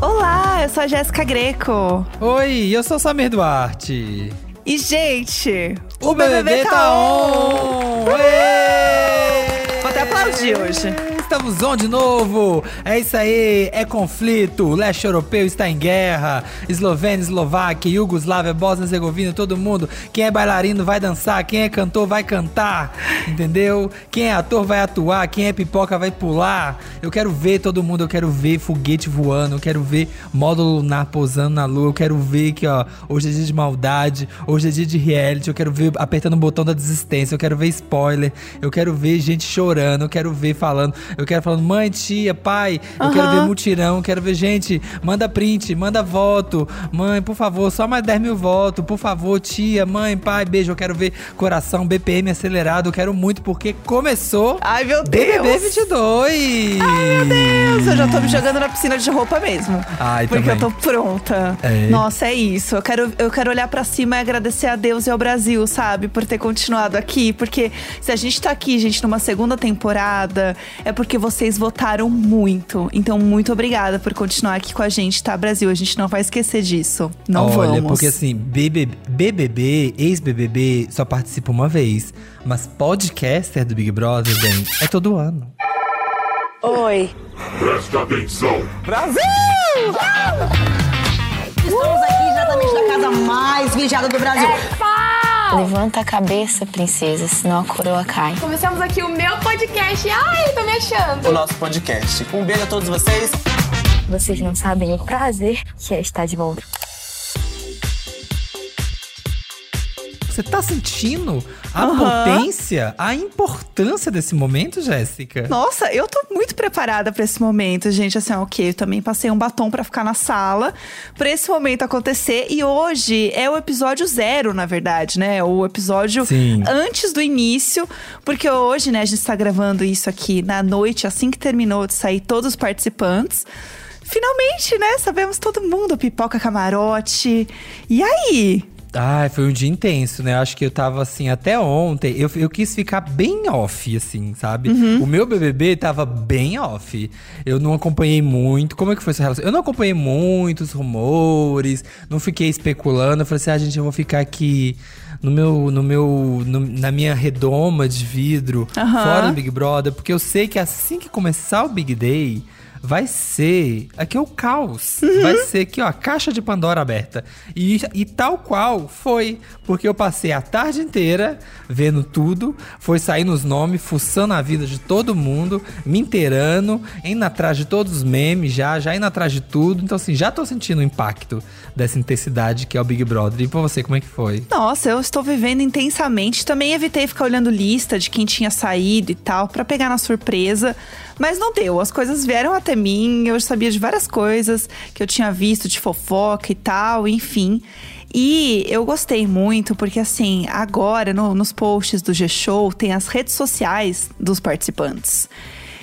Olá, eu sou a Jéssica Greco. Oi, eu sou o Samir Duarte. E, gente, o, o BBB, BBB tá on! on. Vou até aplaudir hoje estamos on de novo. É isso aí, é conflito. O leste europeu está em guerra. Eslovênia, Eslováquia, Iugoslávia, Bósnia, Herzegovina, todo mundo. Quem é bailarino vai dançar, quem é cantor vai cantar, entendeu? Quem é ator vai atuar, quem é pipoca vai pular. Eu quero ver todo mundo, eu quero ver foguete voando, eu quero ver módulo lunar posando na lua, eu quero ver que, ó, hoje é dia de maldade, hoje é dia de reality, eu quero ver apertando o botão da desistência, eu quero ver spoiler, eu quero ver gente chorando, eu quero ver falando, eu quero falando, mãe, tia, pai, eu uhum. quero ver mutirão, quero ver gente, manda print, manda voto. Mãe, por favor, só mais 10 mil votos, por favor, tia, mãe, pai, beijo, eu quero ver coração, BPM acelerado, eu quero muito, porque começou. Ai, meu Deus! BBB 22! Ai, meu Deus! Eu já tô me jogando na piscina de roupa mesmo. Ai, porque também. eu tô pronta. É. Nossa, é isso. Eu quero, eu quero olhar para cima e agradecer a Deus e ao Brasil, sabe? Por ter continuado aqui. Porque se a gente tá aqui, gente, numa segunda temporada, é porque porque vocês votaram muito. Então, muito obrigada por continuar aqui com a gente, tá, Brasil? A gente não vai esquecer disso. Não Olha, vamos. porque assim, BBB, BBB ex-BBB só participa uma vez. Mas podcaster do Big Brother, bem, é todo ano. Oi. Presta atenção. Brasil! Estamos aqui exatamente na casa mais vigiada do Brasil. É Levanta a cabeça, princesa, senão a coroa cai. Começamos aqui o meu podcast. Ai, tô me achando. O nosso podcast. Um beijo a todos vocês. Vocês não sabem o prazer que é estar de volta. Você tá sentindo a uhum. potência, a importância desse momento, Jéssica? Nossa, eu tô muito preparada para esse momento, gente. Assim, ok, eu também passei um batom para ficar na sala para esse momento acontecer. E hoje é o episódio zero, na verdade, né? O episódio Sim. antes do início, porque hoje, né, a gente tá gravando isso aqui na noite, assim que terminou de sair todos os participantes. Finalmente, né? Sabemos todo mundo, pipoca camarote. E aí? Ai, foi um dia intenso, né? Acho que eu tava assim, até ontem, eu, eu quis ficar bem off, assim, sabe? Uhum. O meu BBB tava bem off. Eu não acompanhei muito. Como é que foi essa relação? Eu não acompanhei muitos rumores, não fiquei especulando. Eu falei assim, ah, gente, eu vou ficar aqui no meu, no meu, no, na minha redoma de vidro, uhum. fora do Big Brother, porque eu sei que assim que começar o Big Day vai ser aqui é o caos. Uhum. Vai ser aqui, ó, a caixa de Pandora aberta. E, e tal qual foi, porque eu passei a tarde inteira vendo tudo, foi saindo os nomes, fuçando a vida de todo mundo, me inteirando, indo atrás de todos os memes já, já indo atrás de tudo. Então, assim, já tô sentindo o impacto dessa intensidade que é o Big Brother. E pra você, como é que foi? Nossa, eu estou vivendo intensamente. Também evitei ficar olhando lista de quem tinha saído e tal, para pegar na surpresa. Mas não deu, as coisas vieram até mim, eu sabia de várias coisas que eu tinha visto de fofoca e tal, enfim. E eu gostei muito, porque assim, agora no, nos posts do G-Show tem as redes sociais dos participantes.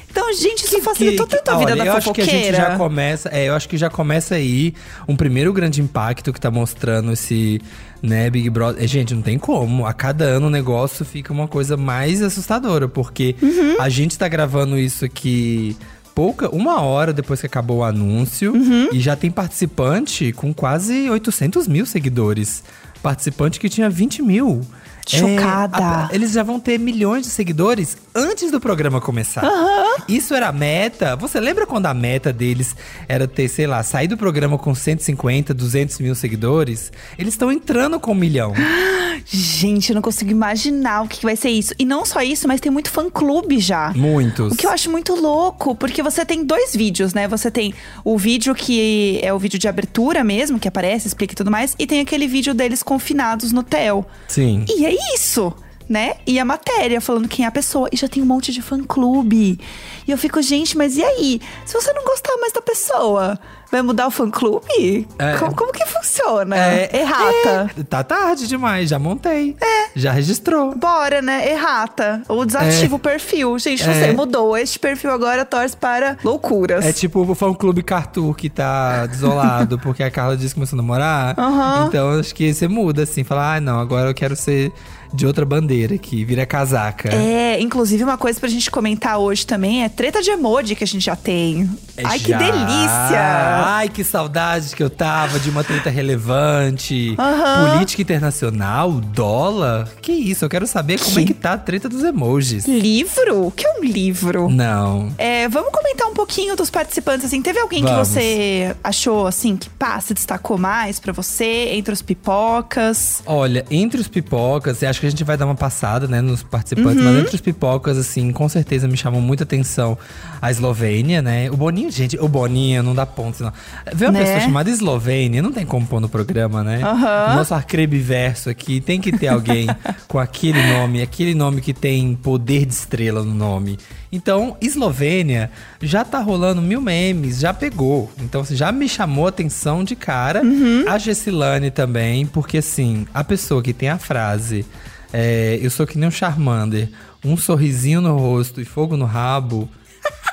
Então, gente, isso que, facilitou que, tanto a vida olha, da eu fofoqueira. acho que a gente já começa, é, eu acho que já começa aí um primeiro grande impacto que tá mostrando esse, né, Big Brother. É, gente, não tem como. A cada ano o negócio fica uma coisa mais assustadora, porque uhum. a gente tá gravando isso aqui pouca, uma hora depois que acabou o anúncio, uhum. e já tem participante com quase 800 mil seguidores. Participante que tinha 20 mil. Chocada. É, a, eles já vão ter milhões de seguidores antes do programa começar. Uhum. Isso era a meta. Você lembra quando a meta deles era ter, sei lá, sair do programa com 150, 200 mil seguidores? Eles estão entrando com um milhão. Gente, eu não consigo imaginar o que vai ser isso. E não só isso, mas tem muito fã-clube já. Muitos. O que eu acho muito louco, porque você tem dois vídeos, né? Você tem o vídeo que é o vídeo de abertura mesmo, que aparece, explica e tudo mais, e tem aquele vídeo deles confinados no TEL. Sim. E é isso né? E a matéria falando quem é a pessoa. E já tem um monte de fã-clube. E eu fico, gente, mas e aí? Se você não gostar mais da pessoa, vai mudar o fã-clube? É. Como, como, que funciona? É, Errata. É, tá tarde demais, já montei. É. Já registrou. Bora, né? Errata. Ou desativa é. o perfil. Gente, não é. mudou. Este perfil agora torce para loucuras. É tipo o fã-clube Cartoon que tá desolado porque a Carla disse que começou a namorar. Uhum. Então acho que você muda, assim. Falar, ah, não, agora eu quero ser de outra bandeira que vira casaca. É, inclusive uma coisa pra gente comentar hoje também é treta de emoji que a gente já tem. Ai, que Já. delícia! Ai, que saudade que eu tava de uma treta relevante. Aham. Política internacional, dólar. Que isso? Eu quero saber como é que tá a treta dos emojis. Livro? O que é um livro? Não. É, vamos comentar um pouquinho dos participantes, assim. Teve alguém Vamos. que você achou, assim, que se destacou mais pra você, entre os pipocas? Olha, entre os pipocas, acho que a gente vai dar uma passada, né, nos participantes, Uhum. mas entre os pipocas, assim, com certeza me chamou muita atenção a Eslovênia, né? O Boninho, gente, o Boninho não dá ponto, não. Ver uma Né? pessoa chamada Eslovênia, não tem como pôr no programa, né? O nosso arcrebiverso aqui tem que ter alguém com aquele nome, aquele nome que tem poder de estrela no nome. Então, Eslovênia já tá rolando mil memes, já pegou. Então, assim, já me chamou atenção de cara. A Gessilane também, porque assim, a pessoa que tem a frase é, Eu sou que nem um Charmander, um sorrisinho no rosto e fogo no rabo.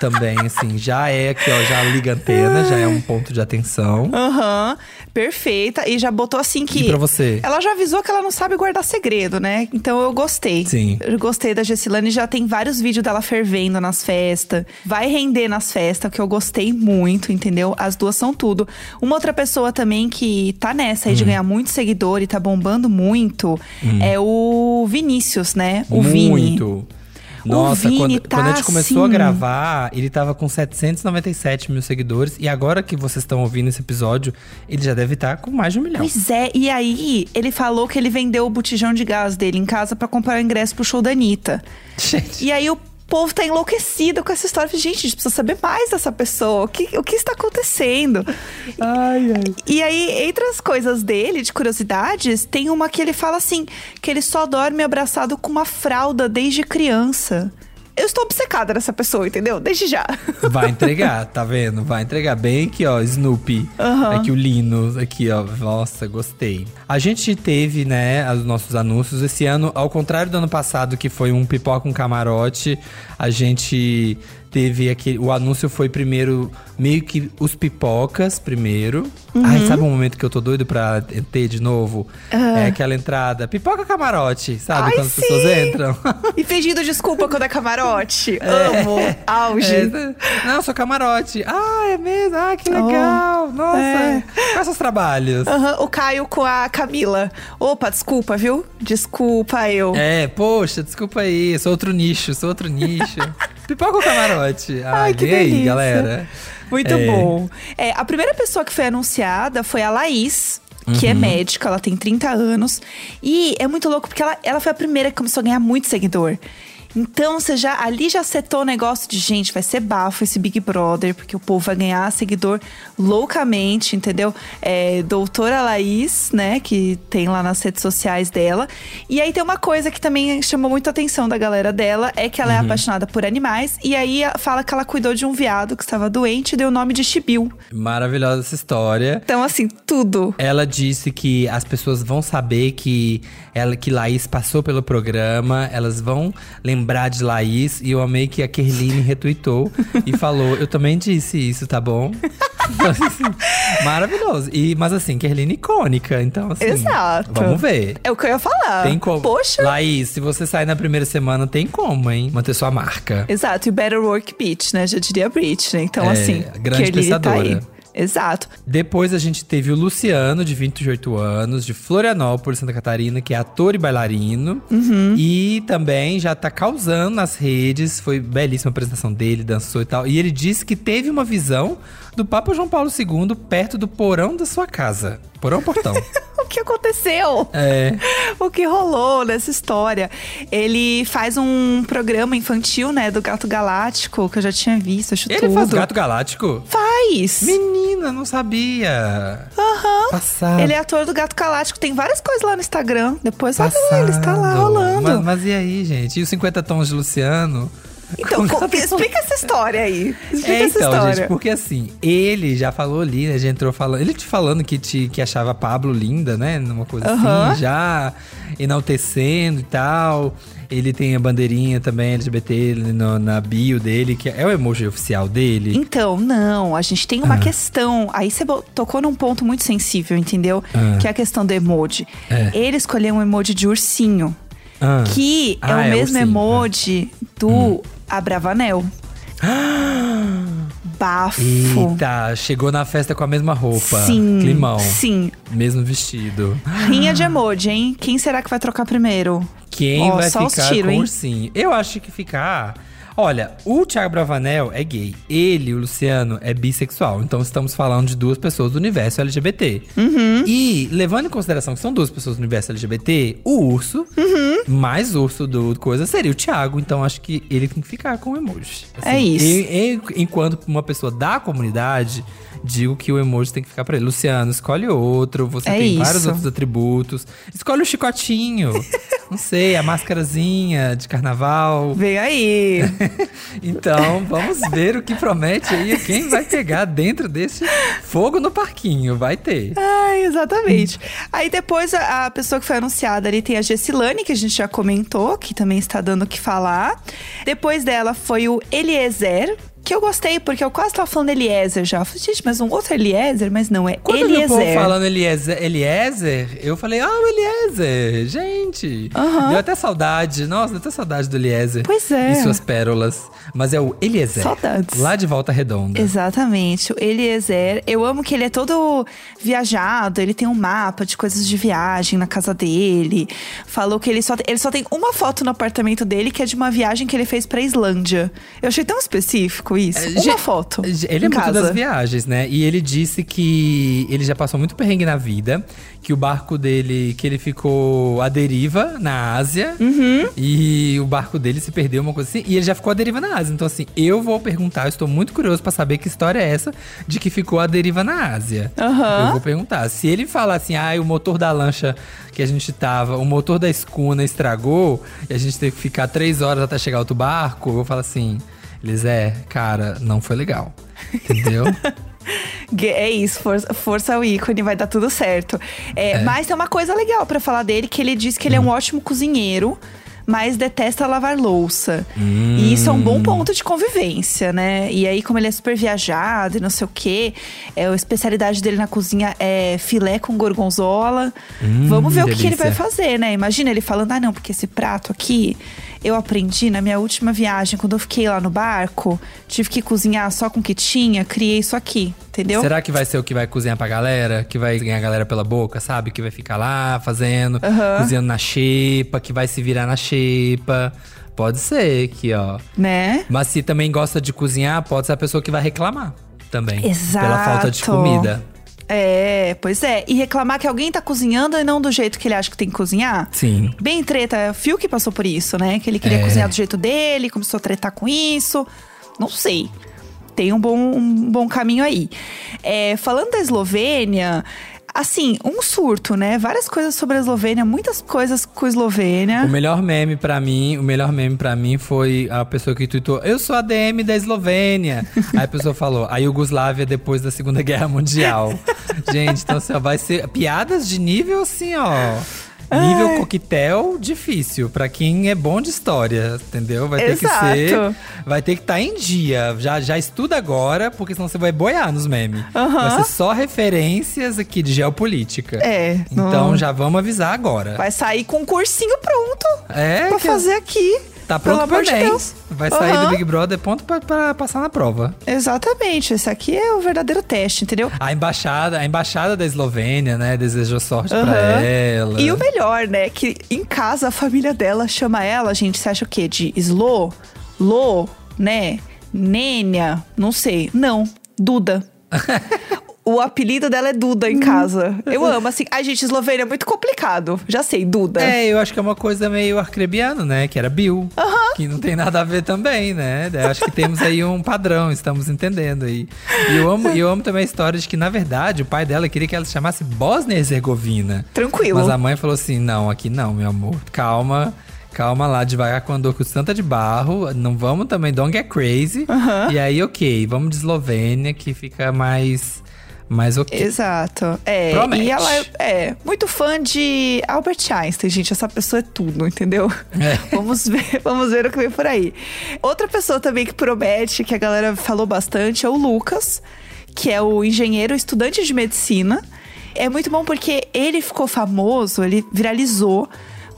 Também, assim, já é aqui, ó, já liga antena, já é um ponto de atenção. Aham, perfeita. E já botou assim que. E pra você? Ela já avisou que ela não sabe guardar segredo, né? Então eu gostei. Sim. Eu gostei da Gessilane, já tem vários vídeos dela fervendo nas festas. Vai render nas festas, que eu gostei muito, entendeu? As duas são tudo. Uma outra pessoa também que tá nessa Hum. aí de ganhar muito seguidor e tá bombando muito é o Vinícius, né? O Vini. Muito. Nossa, quando, tá quando a gente começou a assim. gravar, ele tava com 797 mil seguidores. E agora que vocês estão ouvindo esse episódio, ele já deve estar com mais de um milhão. Pois é, e aí ele falou que ele vendeu o botijão de gás dele em casa pra comprar o ingresso pro show da Anitta. Gente, E aí o povo tá enlouquecido com essa história. Gente, a gente precisa saber mais dessa pessoa. O que, o que está acontecendo? ai, ai. E aí, entre as coisas dele, de curiosidades, tem uma que ele fala assim: que ele só dorme abraçado com uma fralda desde criança. Eu estou obcecada nessa pessoa, entendeu? Desde já. Vai entregar, tá vendo? Vai entregar bem aqui, ó, Snoopy. Aham. Aqui o Linus, aqui, ó. Nossa, gostei. A gente teve, né, os nossos anúncios esse ano, ao contrário do ano passado, que foi um pipoca, um camarote, a gente teve aquele. O anúncio foi primeiro, meio que os pipocas primeiro. Ai, sabe um momento que eu tô doido pra ter de novo? É aquela entrada, pipoca camarote, sabe? Ai, Quando as pessoas sim! entram. E pedindo desculpa quando é camarote. Amo. Auge. É, não, sou camarote. Ah, é mesmo? Ah, que legal. Nossa. é. Quais seus trabalhos? Aham, o Caio com a Camila. Opa, desculpa, viu? Desculpa eu. É, poxa, desculpa aí. Sou outro nicho, sou outro nicho. Pipoca ou camarote? Ai, Ai, que vem aí, delícia. galera. Muito É. bom. É, a primeira pessoa que foi anunciada foi a Laís. Que Uhum. é médica, ela tem 30 anos. E é muito louco, porque ela, ela foi a primeira que começou a ganhar muito seguidor. Então, você já ali já setou o negócio de, gente, vai ser bafo esse Big Brother, porque o povo vai ganhar seguidor loucamente, entendeu? É, doutora Laís, né, que tem lá nas redes sociais dela. E aí tem uma coisa que também chamou muito a atenção da galera dela, é que ela Uhum. é apaixonada por animais. E aí fala que ela cuidou de um viado que estava doente e deu o nome de Chibiu. Maravilhosa essa história. Então, assim, tudo. Ela disse que as pessoas vão saber que ela que Laís passou pelo programa, elas vão lembrar de Laís e eu amei que a Kerline retweetou e falou: "Eu também disse isso, tá bom?" Então, assim, Maravilhoso. E mas assim, Kerline icônica, então assim, Exato. Vamos ver. É o que eu ia falar. Tem como. Poxa. Laís, se você sair na primeira semana, tem como, hein? Manter sua marca. Exato, e Better Work Bitch, né? Já diria Britney. Então, É, assim, grande Kerline tá aí. Exato. Depois a gente teve o Luciano, de 28 anos, de Florianópolis, Santa Catarina, que é ator e bailarino. Uhum. E também já tá causando nas redes. Foi belíssima a apresentação dele, dançou e tal. E ele disse que teve uma visão do Papa João Paulo II perto do porão da sua casa. Porão portão? O que aconteceu? é. O que rolou nessa história? Ele faz um programa infantil, né, do Gato Galáctico, que eu já tinha visto, acho Ele tudo. faz gato galáctico? Faz! Menina, não sabia. Aham. Passado. Ele é ator do Gato Galáctico. Tem várias coisas lá no Instagram. Depois olha lá, ele está lá rolando. Mas, mas e aí, gente? E os 50 tons de Luciano? Então, explica essa história aí. Explica É, essa então, história. gente, porque assim, ele já falou ali, né? Já entrou falando. Ele te falando que, te, que achava Pablo linda, né? Numa coisa Aham. assim, já enaltecendo e tal. Ele tem a bandeirinha também LGBT no- na bio dele, que é o emoji oficial dele. Então, não, a gente tem uma questão. Aí você tocou num ponto muito sensível, entendeu? Ah. Que é a questão do emoji. É. Ele escolheu um emoji de ursinho. Ah. que é Ah, o é mesmo ursinho, emoji do Hum. Abravanel. Bafo. Eita, chegou na festa com a mesma roupa. Sim. Climão. Sim. Mesmo vestido. Rinha de emoji, hein? Quem será que vai trocar primeiro? Quem Ó, vai só os ficar tiro, com o hein? ursinho? Eu acho que ficar. Olha, o Thiago Bravanel é gay. Ele, o Luciano, é bissexual. Então estamos falando de duas pessoas do universo LGBT. Uhum. E, levando em consideração que são duas pessoas do universo LGBT, o urso, Uhum. mais urso do coisa, seria o Thiago. Então acho que ele tem que ficar com o emoji. É isso. eu- eu, enquanto uma pessoa da comunidade, digo que o emoji tem que ficar pra ele. Luciano, escolhe outro. Você É tem vários isso. outros atributos. Escolhe o chicotinho. Não sei, a máscarazinha de carnaval. Vem aí. Então, vamos ver o que promete aí. Quem vai pegar dentro desse fogo no parquinho? Vai ter. Ai, exatamente. Aí depois a, a pessoa que foi anunciada ali tem a Gessilane, que a gente já comentou, que também está dando o que falar. Depois dela foi o Eliezer. Que eu gostei, porque eu quase tava falando Eliezer já. Eu falei, gente, mas um outro Eliezer? Mas não, é Quando eu vi o povo Eliezer. falando Eliezer, Eliezer, eu falei, ah, o Eliezer, gente. Aham. Deu até saudade. Nossa, deu até saudade do Eliezer. Pois é. E suas pérolas. Mas é o Eliezer. Saudades. Lá de Volta Redonda. Exatamente, o Eliezer. Eu amo que ele é todo viajado, ele tem um mapa de coisas de viagem na casa dele. Falou que ele só, ele só tem uma foto no apartamento dele que é de uma viagem que ele fez pra Islândia. Eu achei tão específico isso. É, uma foto. Ele é muito casa. das viagens, né? E ele disse que ele já passou muito perrengue na vida, que o barco dele, que ele ficou à deriva na Ásia. Uhum. E o barco dele se perdeu, uma coisa assim. E ele já ficou à deriva na Ásia. Então, assim, eu vou perguntar, eu estou muito curioso pra saber que história é essa de que ficou à deriva na Ásia. Aham. Eu vou perguntar. Se ele falar assim, ah, o motor da lancha que a gente tava, o motor da escuna estragou e a gente teve que ficar três horas até chegar outro barco, eu vou falar assim, Lisé, cara, não foi legal. Entendeu? É isso, força, força ao ícone, vai dar tudo certo. É, Mas tem uma coisa legal pra falar dele, que ele diz que ele é um ótimo cozinheiro. Mas detesta lavar louça. E isso é um bom ponto de convivência, né? E aí, como ele é super viajado e não sei o quê, é, a especialidade dele na cozinha é filé com gorgonzola. Vamos ver o que, que ele vai fazer, né? Imagina ele falando: ah, não, porque esse prato aqui eu aprendi na minha última viagem, quando eu fiquei lá no barco, tive que cozinhar só com o que tinha, criei isso aqui, entendeu? Será que vai ser o que vai cozinhar pra galera? Que vai ganhar a galera pela boca, sabe? Que vai ficar lá fazendo, cozinhando na xepa, que vai se virar na xepa. Pode ser que, ó. Né? Mas se também gosta de cozinhar, pode ser a pessoa que vai reclamar também. Exato. Pela falta de comida. É, pois é. E reclamar que alguém tá cozinhando e não do jeito que ele acha que tem que cozinhar. Sim. Bem treta, o Phil que passou por isso, né? Que ele queria É. cozinhar do jeito dele, começou a tretar com isso. Não sei. Tem um bom, um bom caminho aí. É, falando da Eslovênia, assim, um surto, né? Várias coisas sobre a Eslovênia, muitas coisas com a Eslovênia. O melhor meme pra mim, o melhor meme para mim foi a pessoa que tweetou: "Eu sou a DM da Eslovênia". Aí a pessoa falou: "A Iugoslávia depois da Segunda Guerra Mundial". Gente, então assim, ó, vai ser piadas de nível assim, ó, nível coquetel difícil pra quem é bom de história, entendeu? Vai ter Exato. que ser, vai ter que estar em dia. Já já estuda agora, porque senão você vai boiar nos memes. Aham. Vai ser só referências aqui de geopolítica. É, Então não- já vamos avisar agora. Vai sair com um cursinho pronto É, pra que- fazer aqui. Tá Pelo pronto de Enem. Deus. Vai sair Aham. do Big Brother ponto pra, pra passar na prova. Exatamente, esse aqui é o verdadeiro teste, entendeu? A embaixada, a embaixada da Eslovênia, né, desejou sorte pra Aham. ela. E o melhor, né? Que em casa a família dela chama ela, gente, você acha o quê? De Slo? Lô? Né? Nênia? Não sei. Não, Duda. o apelido dela é Duda em casa. Eu amo, assim. Ai, gente, Eslovênia é muito complicado. Já sei, Duda. É, eu acho que é uma coisa meio arcrebiano, né? Que era Bill. Que não tem nada a ver também, né? Eu acho que temos aí um padrão, estamos entendendo aí. E eu amo, eu amo também a história de que, na verdade, o pai dela queria que ela se chamasse Bósnia e Herzegovina. Tranquilo. Mas a mãe falou assim: não, aqui não, meu amor. Calma. Calma lá, devagar com a andor com Santa de Barro. Não vamos também, don't get crazy. E aí, ok, vamos de Eslovênia, que fica mais, mais ok. Exato. É, Promete. e ela é, é muito fã de Albert Einstein, gente. Essa pessoa é tudo, entendeu? É. Vamos ver, vamos ver o que vem por aí. Outra pessoa também que promete, que a galera falou bastante, é o Lucas, que é o engenheiro estudante de medicina. É muito bom porque ele ficou famoso, ele viralizou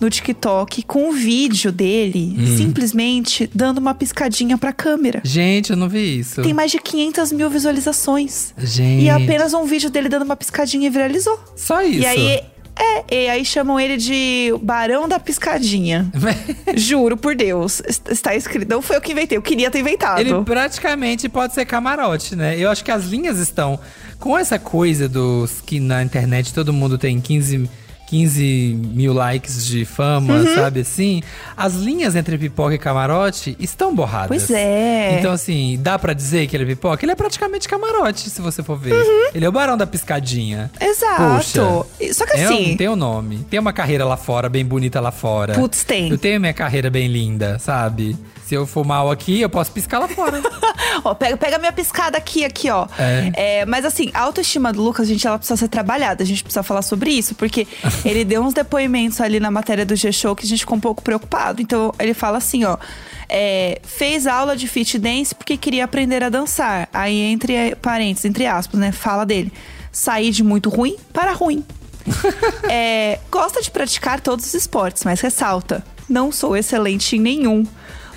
no TikTok com um vídeo dele Hum. simplesmente dando uma piscadinha pra câmera. Gente, eu não vi isso. Tem mais de 500 mil visualizações. Gente. E apenas um vídeo dele dando uma piscadinha e viralizou. Só isso. E aí, é, e aí chamam ele de Barão da Piscadinha. Juro por Deus. est- Está escrito. Não foi eu que inventei, eu queria ter inventado. Ele praticamente pode ser camarote, né? Eu acho que as linhas estão com essa coisa dos que na internet todo mundo tem 15, 15 mil likes de fama, Uhum. sabe assim? As linhas entre pipoca e camarote estão borradas. Pois é. Então, assim, dá pra dizer que ele é pipoca? Ele é praticamente camarote, se você for ver. Uhum. Ele é o barão da piscadinha. Exato. Poxa. E- Só que É assim. um, tem um nome. Tem uma carreira lá fora, bem bonita lá fora. Putz, tem. Eu tenho minha carreira bem linda, sabe? Se eu for mal aqui, eu posso piscar lá fora. Ó, pega, pega minha piscada aqui, aqui, ó. É. mas assim, a autoestima do Lucas, gente, ela precisa ser trabalhada. A gente precisa falar sobre isso, porque ele deu uns depoimentos ali na matéria do G-Show que a gente ficou um pouco preocupado. Então, ele fala assim, ó. é, fez aula de fit dance porque queria aprender a dançar. Aí, entre parênteses, entre aspas, né? Fala dele. Sair de muito ruim para ruim. É, gosta de praticar todos os esportes, mas ressalta: não sou excelente em nenhum.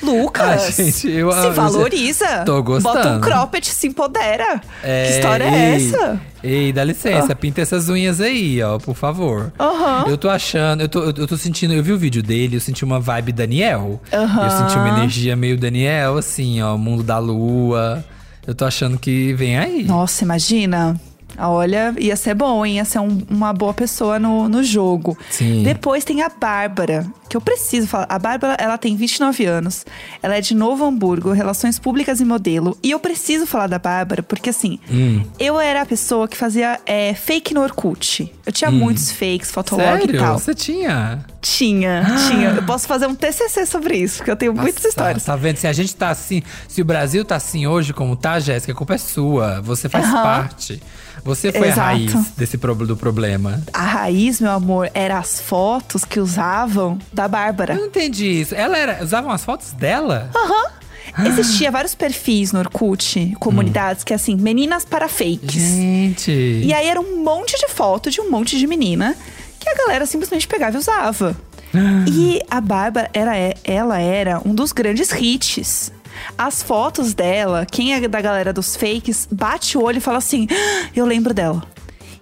Lucas, Ai, gente, eu- se valoriza. Tô gostando. Bota um cropped, se empodera. que história é ei, essa? Ei, dá licença, pinta essas unhas aí, ó, por favor. Aham. Eu tô achando, eu tô, eu tô sentindo, eu vi o vídeo dele, eu senti uma vibe Daniel. Aham. Eu senti uma energia meio Daniel, assim, ó, mundo da lua. Eu tô achando que vem aí. Nossa, imagina. Olha, ia ser bom, hein? Ia ser um- uma boa pessoa no, no jogo. Sim. Depois tem a Bárbara, que eu preciso falar. A Bárbara, ela tem 29 anos. Ela é de Novo Hamburgo, Relações Públicas e Modelo. E eu preciso falar da Bárbara, porque assim, Hum. eu era a pessoa que fazia é, fake no Orkut. Eu tinha muitos fakes, fotolog Hum. Sério? e tal. Você tinha? Tinha, tinha. Eu posso fazer um TCC sobre isso, porque eu tenho muitas Nossa, histórias. Tá vendo? Se a gente tá assim, se o Brasil tá assim hoje como tá, Jéssica, a culpa é sua. Você faz Aham. parte. Você foi Exato. a raiz desse pro- do problema. A raiz, meu amor, era as fotos que usavam da Bárbara. Eu não entendi isso. Ela era. Usavam as fotos dela? Existia vários perfis no Orkut, comunidades, que é assim, meninas para fakes. Gente. E aí era um monte de foto de um monte de menina que a galera simplesmente pegava e usava. E a Bárbara, era, ela era um dos grandes hits. As fotos dela, quem é da galera dos fakes, bate o olho e fala assim: "Ah, eu lembro dela.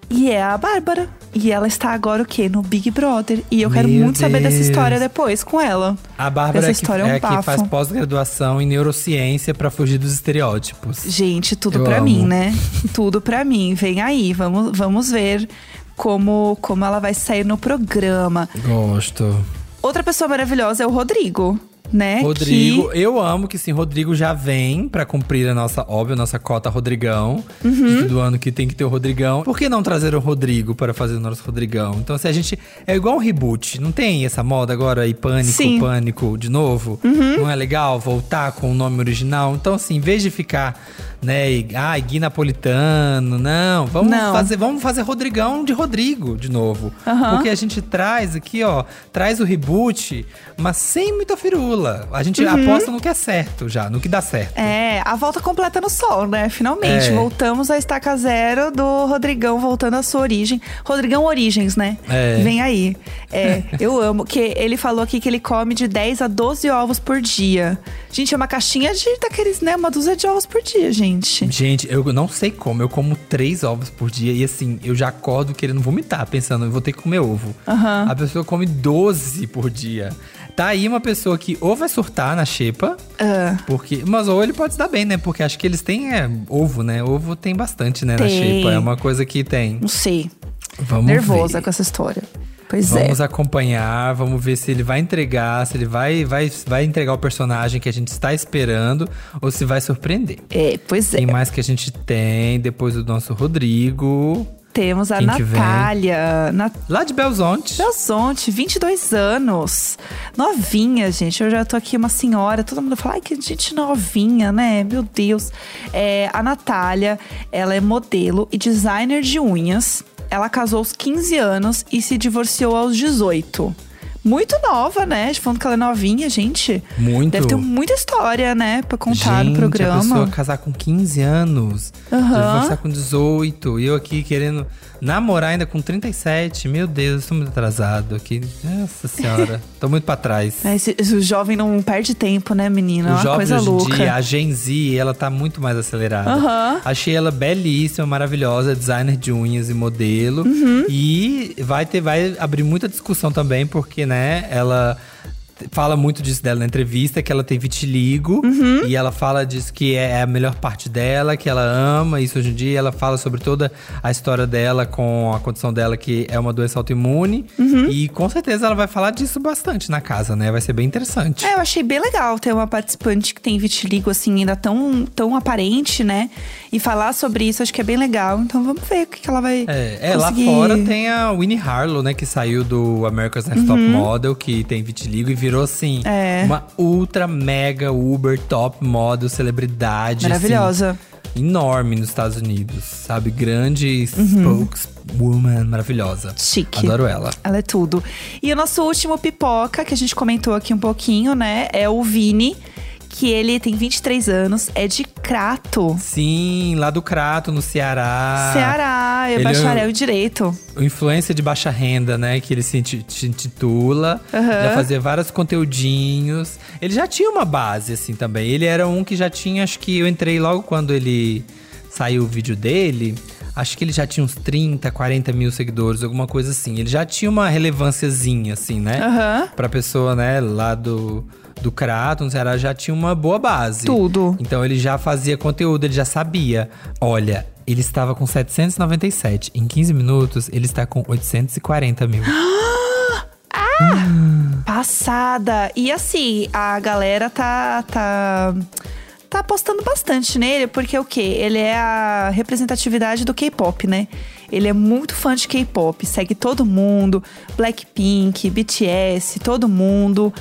E é a Bárbara. E ela está agora o quê? No Big Brother. E eu quero Meu muito saber dessa Deus. história depois com ela. A Bárbara Essa é que, história é um é que faz pós-graduação em neurociência pra fugir dos estereótipos. Gente, tudo amo. mim, né? tudo pra mim. Vem aí, vamos, vamos ver como, como ela vai sair no programa. Gosto. Outra pessoa maravilhosa é o Rodrigo, né? Rodrigo, Que- eu amo que sim, Rodrigo já vem pra cumprir a nossa, óbvio, a nossa cota Rodrigão. Uhum. Todo ano que tem que ter o Rodrigão. Por que não trazer o Rodrigo para fazer o nosso Rodrigão? Então, se a gente. É igual um reboot, não tem essa moda agora e pânico, Sim. Uhum. pânico de novo? Não é legal voltar com o nome original? Então, assim, em vez de ficar, né, e, ai, Gui Napolitano, não, vamos Não. fazer, vamos fazer Rodrigão de Rodrigo de novo. Aham. Porque a gente traz aqui, ó, traz o reboot, mas sem muita firula. A gente aposta no que é certo já, no que dá certo. Uhum. É, a volta completa no sol, né? Finalmente. É. Voltamos à estaca zero do Rodrigão voltando à sua origem. Rodrigão Origens, né? É. Vem aí. É, eu amo. Que ele falou aqui que ele come de 10 a 12 ovos por dia. Gente, é uma caixinha de daqueles, né? Uma dúzia de ovos por dia, gente. Gente, eu não sei como, eu como três ovos por dia e assim, eu já acordo querendo vomitar, pensando, eu vou ter que comer ovo. Aham. A pessoa come 12 por dia. Tá aí uma pessoa que ou vai surtar na xepa, Ah. porque. Mas ou ele pode se dar bem, né? Porque acho que eles têm é, ovo, né? Ovo tem bastante, né, na Tem. xepa. É uma coisa que tem. Não sei. Vamos Nervosa ver. com essa história. Pois é. Vamos acompanhar, vamos ver se ele vai entregar, se ele vai, vai, vai entregar o personagem que a gente está esperando ou se vai surpreender. É, pois é. Tem mais que a gente tem, depois do nosso Rodrigo, Temos a Quem? Natália. Na... lá de Belzonte. Belzonte, 22 anos. Novinha, gente. Eu já tô aqui uma senhora. Todo mundo fala, ai, que gente novinha, né? Meu Deus. É, a Natália, ela é modelo e designer de unhas. Ela casou aos 15 anos e se divorciou aos 18. Muito nova, né? Falando que ela é novinha, gente. Muito. Deve ter muita história, né? Pra contar Gente, no programa. a pessoa casar com 15 anos, Aham. divorciar com 18, e eu aqui querendo namorar ainda com 37. Meu Deus, eu tô muito atrasado aqui. Nossa senhora, tô muito pra trás. É, esse- o jovem não perde tempo, né, menina? É uma jovem coisa hoje em louca. dia, a Gen Z, ela tá muito mais acelerada. Aham. Achei ela belíssima, maravilhosa, designer de unhas e modelo. Uhum. E vai ter, vai abrir muita discussão também, porque, né, ela fala muito disso dela na entrevista, que ela tem vitiligo. Uhum. E ela fala disso que é a melhor parte dela, que ela ama isso hoje em dia. Ela fala sobre toda a história dela com a condição dela, que é uma doença autoimune. Uhum. E com certeza ela vai falar disso bastante na casa, né? Vai ser bem interessante. É, eu achei bem legal ter uma participante que tem vitiligo, assim, ainda tão, tão aparente, né? E falar sobre isso, acho que é bem legal. Então vamos ver o que, que ela vai É, é, lá conseguir. fora tem a Winnie Harlow, né? Que saiu do America's Next Top Model, que tem vitiligo e virou, assim. É. uma ultra, mega, uber, top model, celebridade. Maravilhosa. assim, enorme nos Estados Unidos, sabe? Grande Uhum. spokeswoman, maravilhosa. Chique. Adoro ela. Ela é tudo. E o nosso último pipoca, que a gente comentou aqui um pouquinho, né? É o Vini, que ele tem 23 anos, é de Crato. Sim, lá do Crato, no Ceará. Ceará, é Ele é bacharel em Direito. o influência de baixa renda, né? Que ele se inti- se intitula. Aham. Já fazia vários conteúdinhos. Ele já tinha uma base, assim, também. Ele era um que já tinha, acho que eu entrei logo quando ele saiu o vídeo dele. Acho que ele já tinha uns 30, 40 mil seguidores, alguma coisa assim. Ele já tinha uma relevânciazinha, assim, né? Aham. Pra pessoa, né, lá do, do no Ceará, já tinha uma boa base. Tudo. Então ele já fazia conteúdo, ele já sabia. Olha, ele estava com 797. Em 15 minutos, ele está com 840 mil. Passada. E assim, a galera tá. tá... Tá apostando bastante nele, porque o quê? Ele é a representatividade do K-pop, né? Ele é muito fã de K-pop, segue todo mundo, Blackpink, BTS, todo mundo.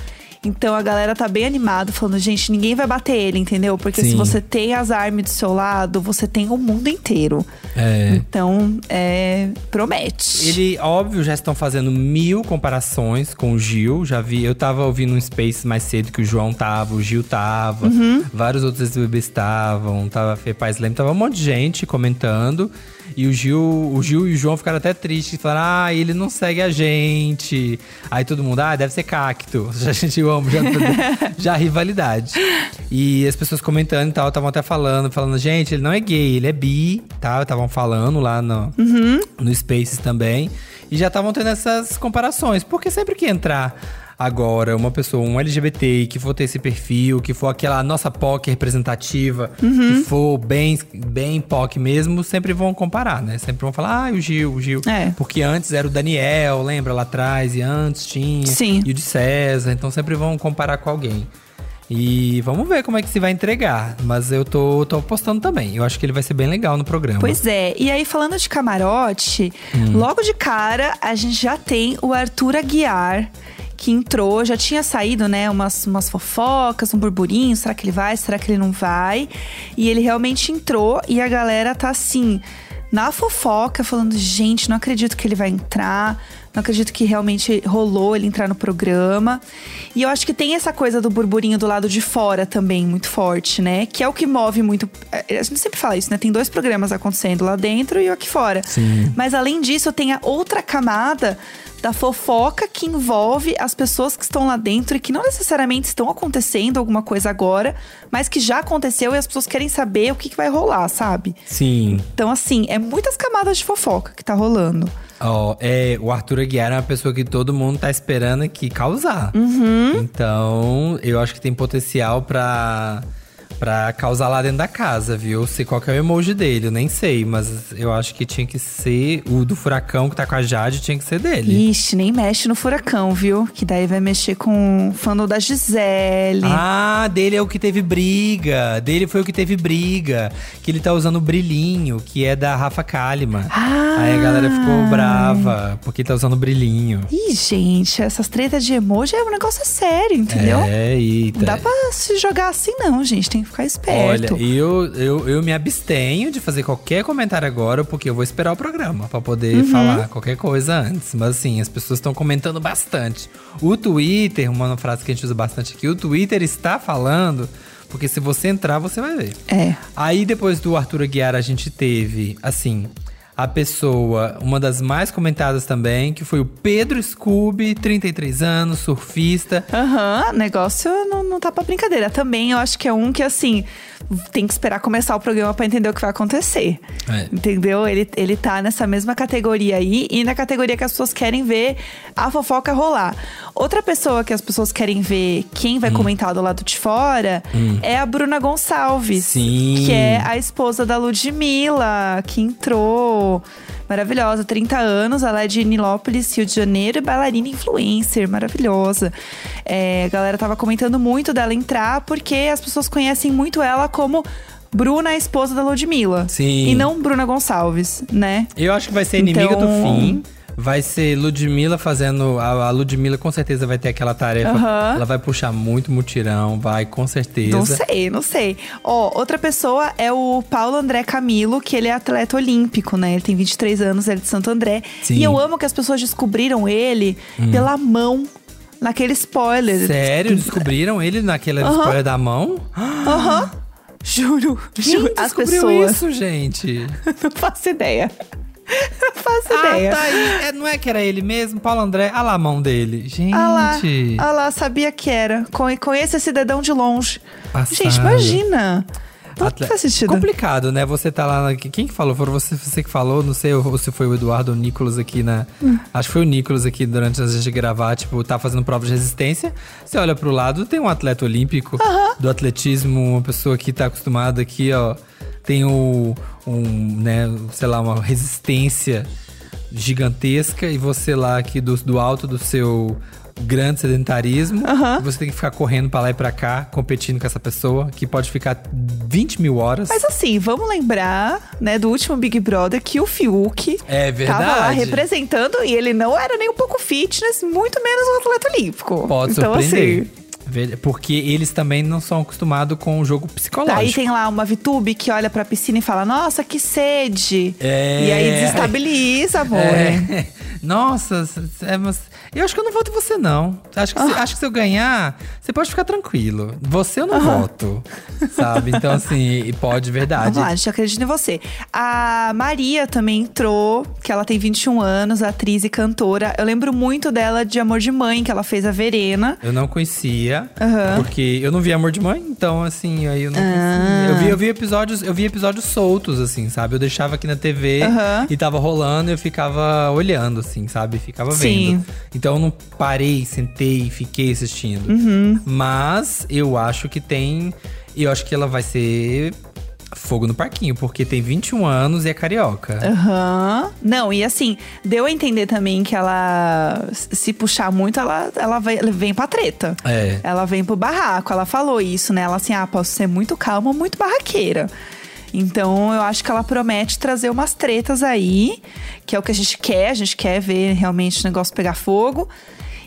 Então a galera tá bem animada, falando, gente, ninguém vai bater ele, entendeu? Porque se Sim. você tem as armas do seu lado, você tem o mundo inteiro. É. Então, é. Promete. Ele, óbvio, já estão fazendo mil comparações com o Gil. Já vi, eu tava ouvindo um Space mais cedo que o João tava, o Gil tava, vários outros bebês estavam, tava Fê Paz Leme, tava um monte de gente comentando. E o Gil, o Gil e o João ficaram até tristes, falaram: ah, ele não segue a gente. Aí todo mundo, ah, deve ser cacto. Já a gente ama, já, já rivalidade. E as pessoas comentando e tal, estavam até falando, falando, gente, ele não é gay, ele é bi, tá? Estavam falando lá no, no Spaces também. E já estavam tendo essas comparações. Porque sempre que entrar agora uma pessoa, um LGBT, que for ter esse perfil, que for aquela nossa POC representativa, que for bem, bem POC mesmo, sempre vão comparar, né? Sempre vão falar, ah, o Gil, o Gil. É. Porque antes era o Daniel, lembra lá atrás? E antes tinha. Sim. E o de César. Então sempre vão comparar com alguém. E vamos ver como é que se vai entregar. Mas eu tô, tô apostando também. Eu acho que ele vai ser bem legal no programa. Pois é, e aí falando de camarote, Hum. logo de cara a gente já tem o Arthur Aguiar, que entrou, já tinha saído, né, umas, umas fofocas, um burburinho, será que ele vai, será que ele não vai? E ele realmente entrou e a galera tá assim, na fofoca, falando, gente, não acredito que ele vai entrar. Não acredito que realmente rolou ele entrar no programa. E eu acho que tem essa coisa do burburinho do lado de fora também, muito forte, né? Que é o que move muito. A gente sempre fala isso, né? Tem dois programas acontecendo lá dentro e o aqui fora. Sim. Mas além disso, tem a outra camada da fofoca que envolve as pessoas que estão lá dentro e que não necessariamente estão acontecendo alguma coisa agora, mas que já aconteceu e as pessoas querem saber o que, que vai rolar, sabe? Sim. Então, assim, é muitas camadas de fofoca que tá rolando. Ó, é, o Arthur Aguiar é uma pessoa que todo mundo tá esperando aqui causar. Uhum. Então, eu acho que tem potencial pra, pra causar lá dentro da casa, viu? Sei qual que é o emoji dele, eu nem sei, mas eu acho que tinha que ser o do furacão que tá com a Jade, tinha que ser dele. Ixi, nem mexe no furacão, viu? Que daí vai mexer com o fandom da Gisele. Ah, dele é o que teve briga. Dele foi o que teve briga. Que ele tá usando o brilhinho, que é da Rafa Kalimann. Ah. Aí a galera ficou brava, porque tá usando o brilhinho. Ih, gente, essas tretas de emoji é um negócio sério, entendeu? É, eita. Não dá pra se jogar assim, não, gente. Tem que ficar esperto. Olha, eu, eu, eu me abstenho de fazer qualquer comentário agora, porque eu vou esperar o programa pra poder Uhum. falar qualquer coisa antes. Mas assim, as pessoas estão comentando bastante. O Twitter, uma frase que a gente usa bastante aqui, o Twitter está falando, porque se você entrar, você vai ver. É. Aí depois do Arthur Aguiar, a gente teve, assim, a pessoa, uma das mais comentadas também, que foi o Pedro Scooby, 33 anos, surfista. Aham, negócio não, não tá pra brincadeira. Também eu acho que é um que, assim, tem que esperar começar o programa pra entender o que vai acontecer. É. Entendeu? Ele, ele tá nessa mesma categoria aí e na categoria que as pessoas querem ver a fofoca rolar. Outra pessoa que as pessoas querem ver quem Hum. vai comentar do lado de fora é a Bruna Gonçalves. Sim. Que é a esposa da Ludmilla, que entrou. Maravilhosa, 30 anos, ela é de Nilópolis, Rio de Janeiro, e bailarina influencer, maravilhosa. É, a galera tava comentando muito dela entrar, porque as pessoas conhecem muito ela como Bruna, a esposa da Ludmilla. Sim. E não Bruna Gonçalves, né? Eu acho que vai ser inimiga Então- do fim. Vai ser Ludmilla fazendo. A, a Ludmilla com certeza vai ter aquela tarefa. Aham. Ela vai puxar muito mutirão, vai, com certeza. Não sei, não sei. Ó, outra pessoa é o Paulo André Camilo, que ele é atleta olímpico, né? Ele tem 23 anos, ele é de Santo André. Sim. Hum. E eu amo que as pessoas descobriram ele pela mão, naquele spoiler. Sério? Descobriram ele naquela spoiler da mão? Aham. Juro, Quem juro. As descobriu pessoas. isso, gente? Não faço ideia. Não faço Ah, ideia. tá aí. É, não é que era ele mesmo? Paulo André? Ah lá a mão dele. Gente. Ah lá, lá, sabia que era. Con- Conheço esse dedão de longe. Passado. Gente, imagina. Não Atle- faz sentido. Complicado, né? Você tá lá. na- Quem que falou? Foi você, você que falou? Não sei ou se foi o Eduardo ou o Nicolas aqui na. Hum. Acho que foi o Nicolas aqui durante a gente gravar. Tipo, tá fazendo prova de resistência. Você olha pro lado, tem um atleta olímpico do atletismo, uma pessoa que tá acostumada aqui, ó. Tem o, um, né, sei lá, uma resistência gigantesca e você lá aqui do, do alto do seu grande sedentarismo, Aham. você tem que ficar correndo pra lá e pra cá, competindo com essa pessoa, que pode ficar 20 mil horas. Mas assim, vamos lembrar, né, do último Big Brother que o Fiuk É tava lá verdade. representando e ele não era nem um pouco fitness, muito menos um atleta olímpico. Pode então, surpreender. assim, Porque eles também não são acostumados com o jogo psicológico. Daí tem lá uma VTube que olha pra piscina e fala: Nossa, que sede! É. E aí desestabiliza, amor. É. Nossa, é, mas eu acho que eu não voto em você, não. Acho que, se, Ah. acho que se eu ganhar, você pode ficar tranquilo. Você eu não voto, sabe? Então, assim, pode, verdade. Vamos lá, a gente acredita em você. A Maria também entrou, que ela tem 21 anos, atriz e cantora. Eu lembro muito dela de Amor de Mãe, que ela fez a Verena. Eu não conhecia, Aham. porque eu não vi Amor de Mãe, então assim, aí eu não Ah. conhecia. Eu vi, eu vi episódios, eu vi episódios soltos, assim, sabe? Eu deixava aqui na TV Aham. e tava rolando e eu ficava olhando, assim, sabe? Ficava Sim. vendo. Então eu não parei, sentei e fiquei assistindo. Uhum. Mas eu acho que tem. Eu acho que ela vai ser fogo no parquinho, porque tem 21 anos e é carioca. Aham. Não, e assim, deu a entender também que ela, se puxar muito, ela, ela vem pra treta. É. Ela vem pro barraco. Ela falou isso, né? Ela assim, ah, posso ser muito calma, muito barraqueira. Então, eu acho que ela promete trazer umas tretas aí, que é o que a gente quer. A gente quer ver realmente o negócio pegar fogo.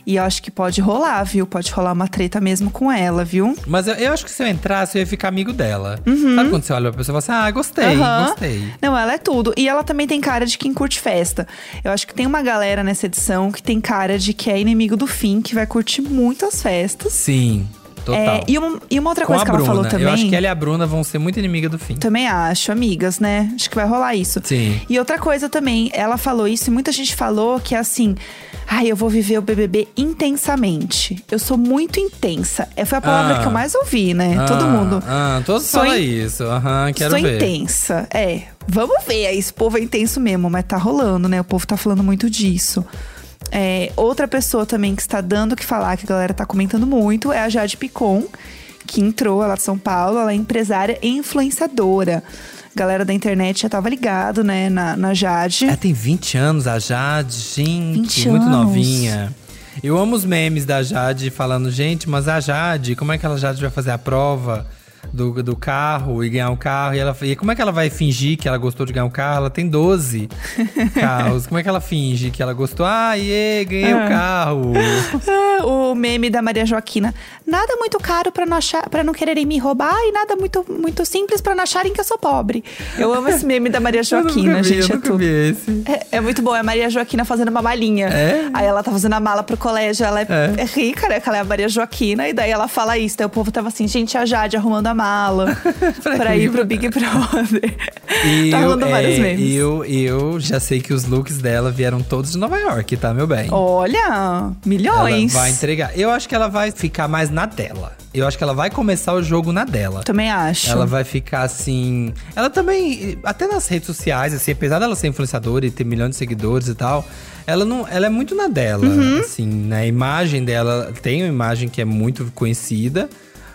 E eu acho que pode rolar, viu? Pode rolar uma treta mesmo com ela, viu? Mas eu, eu acho que se eu entrasse, eu ia ficar amigo dela. Sabe quando você olha pra pessoa e fala assim, ah, gostei, Uhum. Gostei. Não, ela é tudo. E ela também tem cara de quem curte festa. Eu acho que tem uma galera nessa edição que tem cara de que é inimigo do fim, que vai curtir muitas festas. Sim, total. É, e, uma, e uma outra Com coisa que Bruna. ela falou também. Eu acho que ela e a Bruna vão ser muito inimiga do fim. Também acho, amigas, né? Acho que vai rolar isso. Sim. E outra coisa também, ela falou isso e muita gente falou que é assim. Ai, eu vou viver o BBB intensamente. Eu sou muito intensa. É, foi a palavra Ah. que eu mais ouvi, né? Todo Ah, mundo. Ah, todos Sou falam in- isso. Aham, quero Sou ver. intensa. É. Vamos ver. Esse povo é intenso mesmo, mas tá rolando, né? O povo tá falando muito disso. É, outra pessoa também que está dando o que falar, que a galera tá comentando muito, é a Jade Picon, que entrou, ela é de São Paulo, ela é empresária e influenciadora. A galera da internet já tava ligado, né, na, na Jade. Ela tem 20 anos, a Jade, gente, 20 muito anos. novinha. Eu amo os memes da Jade falando, gente, mas a Jade, como é que a Jade vai fazer a prova? Do, do carro e ganhar um carro. E, ela, e como é que ela vai fingir que ela gostou de ganhar um carro? Ela tem 12 carros. Como é que ela finge que ela gostou? Ah, iê, ganhei o Ah. carro. Ah, o meme da Maria Joaquina. Nada muito caro pra não, achar, pra não quererem me roubar e nada muito, muito simples pra não acharem que eu sou pobre. Eu amo esse meme da Maria Joaquina, vi, gente. eu é tudo. vi esse. É, é muito bom, é a Maria Joaquina fazendo uma malinha. É? Aí ela tá fazendo a mala pro colégio, ela é, É. é rica, né? Que ela é a Maria Joaquina, e daí ela fala isso. Daí o povo tava assim, gente, a Jade arrumando a mala Pra pra ir pro Big Brother. E tá eu, rolando vários é, memes. e eu, eu já sei que os looks dela vieram todos de Nova York, tá, meu bem? Olha, Ela milhões. vai entregar. Eu acho que ela vai ficar mais na dela. Eu acho que ela vai começar o jogo na dela. Também acho. Ela vai ficar assim. Ela também, até nas redes sociais, assim, apesar dela ser influenciadora e ter milhões de seguidores e tal, ela não, ela é muito na dela, Uhum. assim, né? A imagem dela tem uma imagem que é muito conhecida,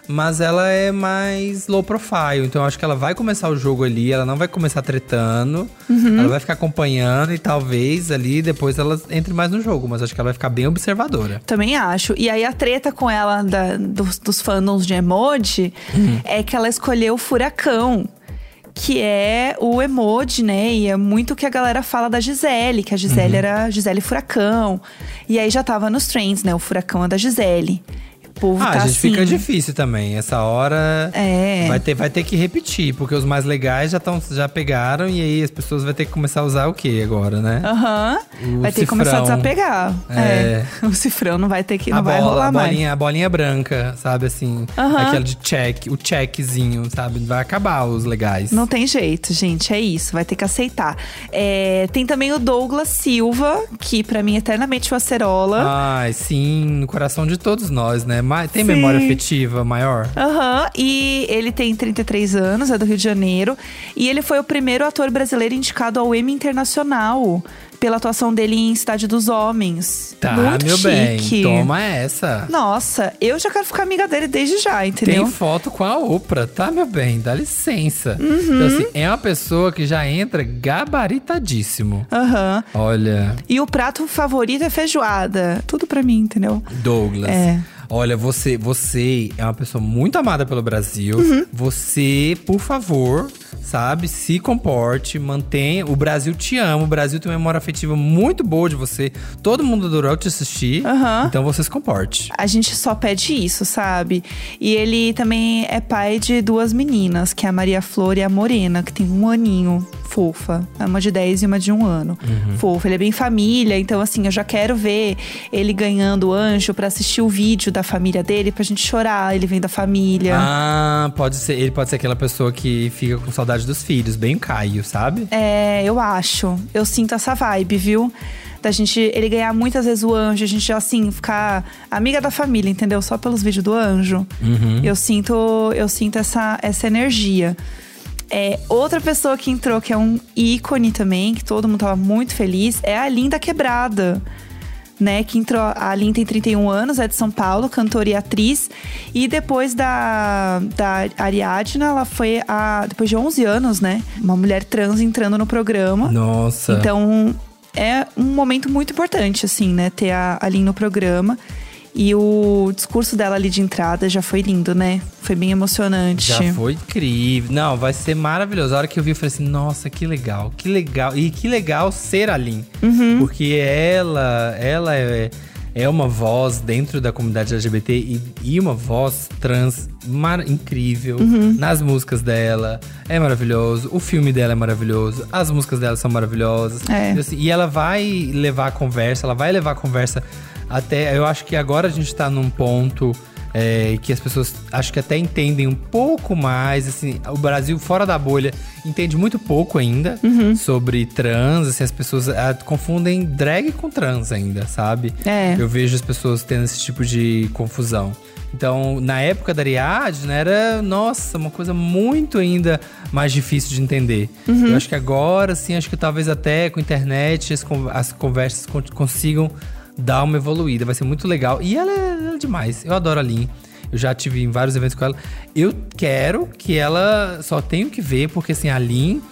mas ela é mais low profile. Então eu acho que ela vai começar o jogo ali, ela não vai começar tretando, Uhum. ela vai ficar acompanhando e talvez ali depois ela entre mais no jogo, mas acho que ela vai ficar bem observadora. Também acho. E aí a treta com ela da- dos, dos fandoms de emoji Uhum. é que ela escolheu o furacão. Que é o emoji, né? E é muito o que a galera fala da Gisele, que a Gisele Uhum. era Gisele Furacão. E aí já tava nos trends, né? O furacão é da Gisele. O povo Ah, tá gente, assim. fica difícil também. Essa hora É. vai, ter, vai ter que repetir, porque os mais legais já, tão, já pegaram e aí as pessoas vão ter que começar a usar o quê agora, né? Aham. O Vai ter que começar a cifrão. desapegar. É. É. O cifrão não vai ter que. Não a vai bola, rolar a mais. bolinha, a bolinha branca, sabe assim? Aham. Aquela de check, o checkzinho, sabe? Vai acabar os legais. Não tem jeito, gente. É isso. Vai ter que aceitar. É, tem também o Douglas Silva, que pra mim é eternamente uma acerola. Ai, sim, no coração de todos nós, né? Tem Sim. memória afetiva maior? Aham, e ele tem 33 anos, é do Rio de Janeiro. E ele foi o primeiro ator brasileiro indicado ao Emmy Internacional pela atuação dele em Cidade dos Homens. Tá, Muito meu bem. chique. Toma essa. Nossa, eu já quero ficar amiga dele desde já, entendeu? Tem foto com a Oprah, tá, meu bem? Dá licença. Uhum. Então, assim, é uma pessoa que já entra gabaritadíssimo. Aham. Olha, E o prato favorito é feijoada. Tudo pra mim, entendeu? Douglas. É. Olha, você, você é uma pessoa muito amada pelo Brasil. Uhum. Você, por favor, sabe, se comporte, mantenha. O Brasil te ama, o Brasil tem uma memória afetiva muito boa de você. Todo mundo adorou te assistir. Aham. Então você se comporte. A gente só pede isso, sabe? E ele também é pai de duas meninas, que é a Maria Flor e a Morena, que tem um aninho, fofa. Uma de 10 e uma de um ano. Fofa. Ele é bem família, então assim, eu já quero ver ele ganhando o anjo pra assistir o vídeo da família dele, pra gente chorar. Ele vem da família. Ah, pode ser. Ele pode ser aquela pessoa que fica com saudade dos filhos, bem o Caio, sabe? É, eu acho. Eu sinto essa vibe, viu? Da gente, ele ganhar muitas vezes o anjo, a gente assim, ficar amiga da família, entendeu? Só pelos vídeos do anjo. Eu sinto, eu sinto essa, essa energia. É, outra pessoa que entrou, que é um ícone também, que todo mundo tava muito feliz, é a Linda Quebrada. Né, que entrou, a Lin tem 31 anos, é de São Paulo, cantora e atriz. E depois da, da Ariadna, ela foi a. Depois de 11 anos, né? Uma mulher trans entrando no programa. Nossa. Então, é um momento muito importante, assim, né? Ter a, a Lin no programa. E o discurso dela ali de entrada já foi lindo, né? Foi bem emocionante. Já foi incrível. Não, vai ser maravilhoso. A hora que eu vi, eu falei assim: nossa, que legal, que legal. E que legal ser a Lin. Uhum. Porque ela, ela é, é uma voz dentro da comunidade LGBT e, e uma voz trans mar- incrível Uhum. nas músicas dela. É maravilhoso. O filme dela é maravilhoso. As músicas dela são maravilhosas. É. E, assim, e ela vai levar a conversa, ela vai levar a conversa até. Eu acho que agora a gente tá num ponto. é, que as pessoas acho que até entendem um pouco mais, assim, o Brasil fora da bolha entende muito pouco ainda Uhum. sobre trans, assim, as pessoas ah, confundem drag com trans ainda, sabe? É. Eu vejo as pessoas tendo esse tipo de confusão. Então, na época da Ariadne, era, nossa, uma coisa muito ainda mais difícil de entender. Uhum. Eu acho que agora, assim, acho que talvez até com a internet as, con- as conversas con- consigam dar uma evoluída. Vai ser muito legal. E ela é, ela é demais. Eu adoro a Lin. Eu já tive em vários eventos com ela. Eu quero que ela só tenho que ver, porque assim, a Lin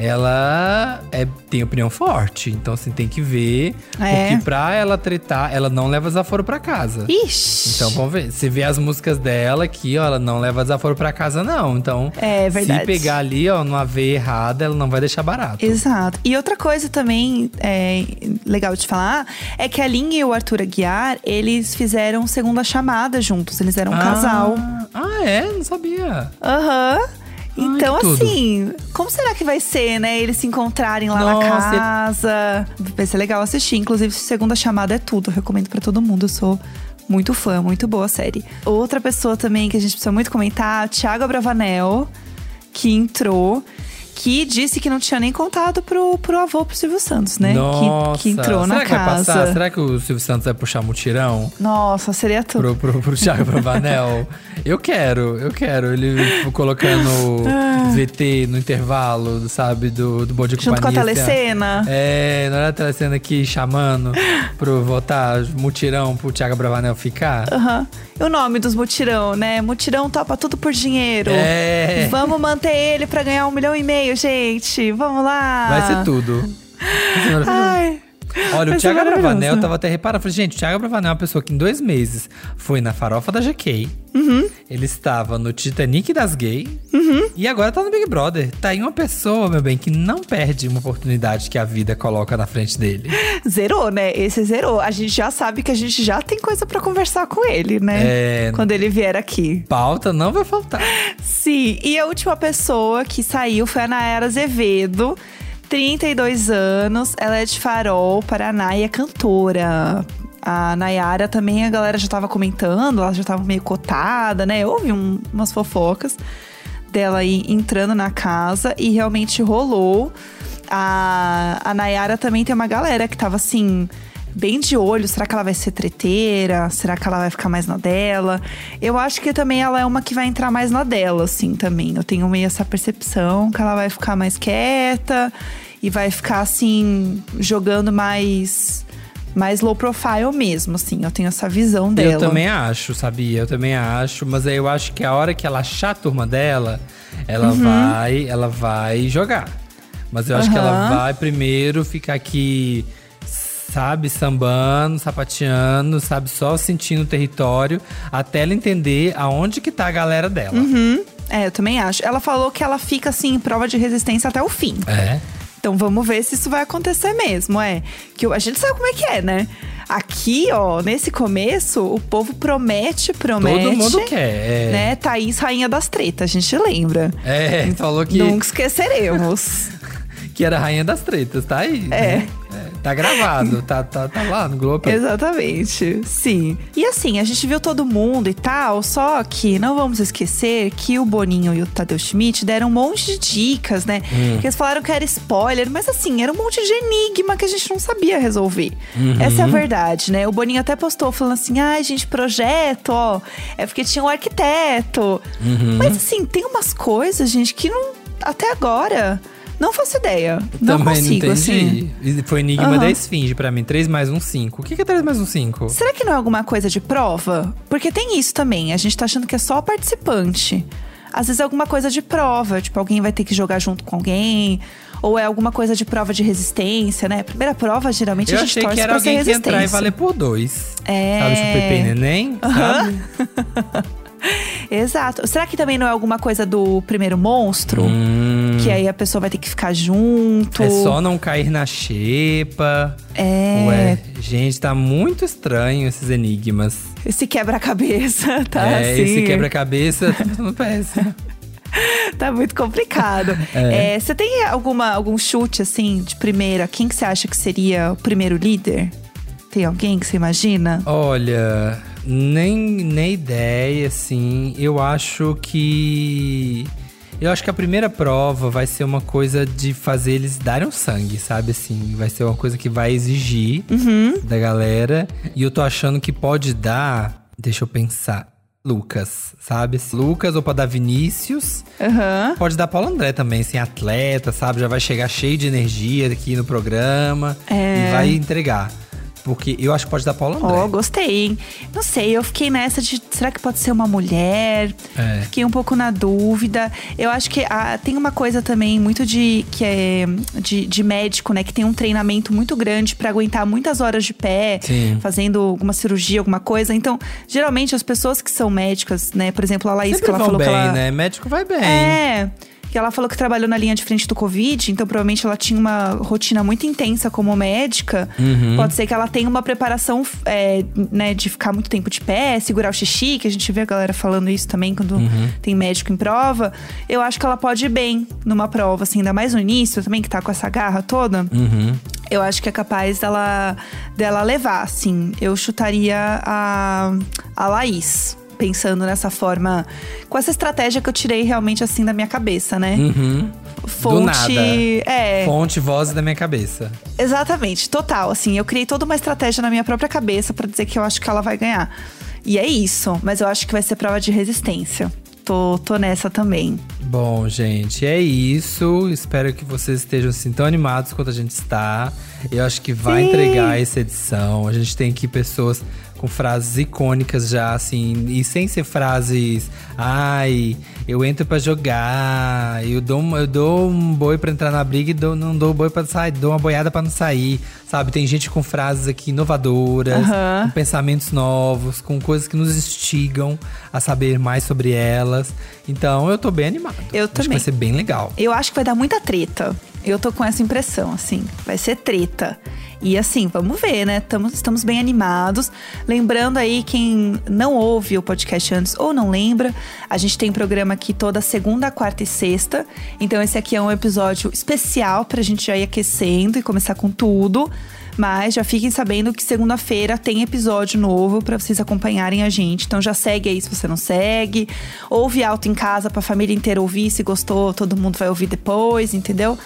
ela é, tem opinião forte. Então, assim, tem que ver. É. Porque pra ela tretar, ela não leva desaforo pra casa. Ixi. Então, vamos ver. Você vê as músicas dela aqui, ó, ela não leva desaforo pra casa, não. Então, É verdade. se pegar ali, ó, numa veia errada, ela não vai deixar barato. Exato. E outra coisa também é, legal de falar é que a Lin e o Arthur Aguiar, eles fizeram segunda chamada juntos. Eles eram um casal. Ah, é? Não sabia. Aham. Então, tudo. assim, como será que vai ser, né? Eles se encontrarem lá na Nossa, e- casa. Vai ser legal assistir. Inclusive, segunda chamada é tudo. Eu recomendo pra todo mundo. Eu sou muito fã, muito boa a série. Outra pessoa também que a gente precisa muito comentar, Thiago Abravanel, que entrou. Que disse que não tinha nem contado pro, pro avô, pro Silvio Santos, né? Que- Nossa. Que, entrou Será na que vai casa. passar? Será que o Silvio Santos vai puxar mutirão Nossa, seria tudo. pro, pro, pro Thiago Bravanel? eu quero, eu quero. Ele colocando VT no intervalo, sabe? Do, do Bom Dia Junto com a Companhia, assim, ó. telecena. É, não era a telecena aqui chamando pro votar mutirão pro Thiago Bravanel ficar? Aham. E o nome dos mutirão, né? Mutirão topa tudo por dinheiro. É. Vamos manter ele pra ganhar um milhão e meio, gente. Vamos lá. Vai ser tudo. Ai. Olha, Vai o Thiago Bravanel, maravilhoso. eu tava até reparando. Falei, gente, o Thiago Bravanel é uma pessoa que em dois meses foi na farofa da GK. Uhum. Ele estava no Titanic das Gay. E agora tá no Big Brother. Tá aí uma pessoa, meu bem, que não perde uma oportunidade que a vida coloca na frente dele. Zerou, né? Esse zerou. A gente já sabe que a gente já tem coisa pra conversar com ele, né? É. Quando ele vier aqui. Pauta não vai faltar. Sim. E a última pessoa que saiu foi a Nayara Azevedo. 32 anos, ela é de Farol, Paraná e é cantora. A Nayara também, a galera já tava comentando, ela já tava meio cotada, né? Houve um- umas fofocas dela aí entrando na casa e realmente rolou. A, a Nayara também tem uma galera que tava assim, bem de olho. Será que ela vai ser treteira? Será que ela vai ficar mais na dela? Eu acho que também ela é uma que vai entrar mais na dela, assim, também. Eu tenho meio essa percepção que ela vai ficar mais quieta e vai ficar, assim, jogando mais. Mais low profile mesmo, assim. Eu tenho essa visão dela. Eu também acho, sabia? Eu também acho, mas aí eu acho que a hora que ela achar a turma dela, ela Uhum. vai, ela vai jogar. Mas eu acho que ela vai primeiro ficar aqui, sabe, sambando, sapateando, sabe, só sentindo o território, até ela entender aonde que tá a galera dela. É, eu também acho. Ela falou que ela fica, assim, em prova de resistência até o fim. É. Então vamos ver se isso vai acontecer mesmo, é. Que a gente sabe como é que é, né? Aqui, ó, nesse começo, o povo promete, promete. Todo mundo quer. É, Né? Thaís, rainha das tretas, a gente lembra. é falou que, Nunca esqueceremos. que era rainha das tretas, tá aí. É. né? Tá gravado, tá, tá, tá lá no Globo. Exatamente, sim. E assim, a gente viu todo mundo e tal, só que não vamos esquecer que o Boninho e o Tadeu Schmidt deram um monte de dicas, né? Que eles falaram que era spoiler, mas assim, era um monte de enigma que a gente não sabia resolver. Essa é a verdade, né? O Boninho até postou falando assim: ai, gente, projeto, ó, é porque tinha um arquiteto. Mas assim, tem umas coisas, gente, que não. Até agora. Não faço ideia. Não Também consigo, não assim. entendi. Foi enigma Aham. da esfinge pra mim. 3 mais um 5. O que que é 3 mais um 5? Será que não é alguma coisa de prova? Porque tem isso também. A gente tá achando que é só participante. Às vezes é alguma coisa de prova, tipo, alguém vai ter que jogar junto com alguém. Ou é alguma coisa de prova de resistência, né? Primeira prova, geralmente, Eu a gente achei torce que era alguém que ia entrar e resistência. valer por dois. É. Sabe, tipo Pepe e Neném, sabe? Exato. Será que também não é alguma coisa do primeiro monstro? Que aí a pessoa vai ter que ficar junto. Hum. É só não cair na xepa. É. Ué, gente, tá muito estranho esses enigmas. Esse quebra-cabeça, tá? é, assim. esse quebra-cabeça tá tudo péssimo. Tá muito complicado. É. É, Você tem alguma, algum chute, assim, de primeira? Quem que você acha que seria o primeiro líder? Tem alguém que você imagina? Olha, nem, nem ideia, assim. Eu acho que. Eu acho que a primeira prova vai ser uma coisa de fazer eles darem sangue, sabe? Assim, vai ser uma coisa que vai exigir da galera. E eu tô achando que pode dar. Deixa eu pensar. Lucas, sabe? Lucas ou pra dar Vinícius. Aham. Pode dar Paulo André também, sem atleta, sabe? Já vai chegar cheio de energia aqui no programa É. e vai entregar. Porque eu acho que pode dar Paula André. Ó, gostei? Não sei, eu fiquei nessa de será que pode ser uma mulher? É. Fiquei um pouco na dúvida. Eu acho que ah, tem uma coisa também muito de que é de, de médico, né? Que tem um treinamento muito grande pra aguentar muitas horas de pé, Sim. fazendo alguma cirurgia, alguma coisa. Então, geralmente as pessoas que são médicas, né? Por exemplo, a Laís, Sempre que ela falou bem, que ela. né? Médico vai bem. É. Que ela falou que trabalhou na linha de frente do Covid, então provavelmente ela tinha uma rotina muito intensa como médica. Uhum. Pode ser que ela tenha uma preparação, é, né, de ficar muito tempo de pé, segurar o xixi, que a gente vê a galera falando isso também quando Uhum. tem médico em prova. Eu acho que ela pode ir bem numa prova, assim, ainda mais no início também, que tá com essa garra toda. Uhum. Eu acho que é capaz dela, dela levar, assim. Eu chutaria a, a Laís. Pensando nessa forma, com essa estratégia que eu tirei realmente assim da minha cabeça, né? Uhum. Fonte. Do nada. É, Fonte, voz da minha cabeça. exatamente, total. Assim, eu criei toda uma estratégia na minha própria cabeça pra dizer que eu acho que ela vai ganhar. E é isso, mas eu acho que vai ser prova de resistência. Tô, tô nessa também. Bom, gente, é isso. Espero que vocês estejam assim tão animados quanto a gente está. Eu acho que vai Sim. entregar essa edição. A gente tem aqui pessoas com frases icônicas já, assim, e sem ser frases. Ai, eu entro pra jogar, eu dou, um- eu dou um boi pra entrar na briga e dou, não dou boi pra sair, dou uma boiada pra não sair. Sabe, tem gente com frases aqui inovadoras, com pensamentos novos, com coisas que nos instigam a saber mais sobre elas. Então eu tô bem animado. Eu Acho também. que vai ser bem legal. Eu acho que vai dar muita treta. Eu tô com essa impressão, assim. Vai ser treta. E assim, vamos ver, né? Tamo, estamos bem animados. Lembrando aí, quem não ouve o podcast antes ou não lembra, a gente tem programa aqui toda segunda, quarta e sexta. Então, esse aqui é um episódio especial pra gente já ir aquecendo e começar com tudo. Mas já fiquem sabendo que segunda-feira tem episódio novo pra vocês acompanharem a gente. Então já segue aí se você não segue. Ouve alto em casa pra família inteira ouvir. Se gostou, todo mundo vai ouvir depois, entendeu?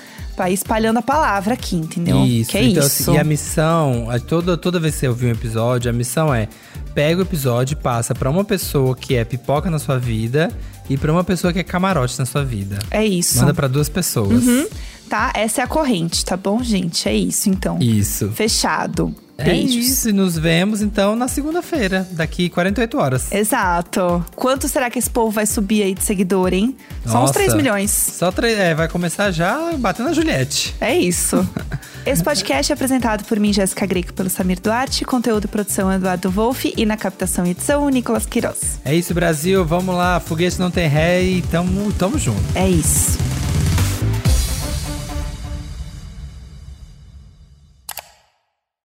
Ir espalhando a palavra aqui, entendeu? Isso, Que é então, isso. assim, e a missão, toda, toda vez que você ouvir um episódio, a missão é: pega o episódio e passa pra uma pessoa que é pipoca na sua vida e pra uma pessoa que é camarote na sua vida. É isso. Manda pra duas pessoas. Uhum. Tá? Essa é a corrente, tá bom, gente? É isso, então. Isso. Fechado. É Beijos. isso, e nos vemos então na segunda-feira, daqui 48 horas. Exato. Quanto será que esse povo vai subir aí de seguidor, hein? Só uns Nossa. 3 milhões. Só três, é, vai começar já batendo a Juliette. É isso. Esse podcast é apresentado por mim, Jéssica Greco, pelo Samir Duarte, conteúdo e produção Eduardo Wolff e na captação e edição, Nicolas Queiroz. É isso, Brasil, vamos lá, foguete não tem ré e tamo, tamo junto. É isso.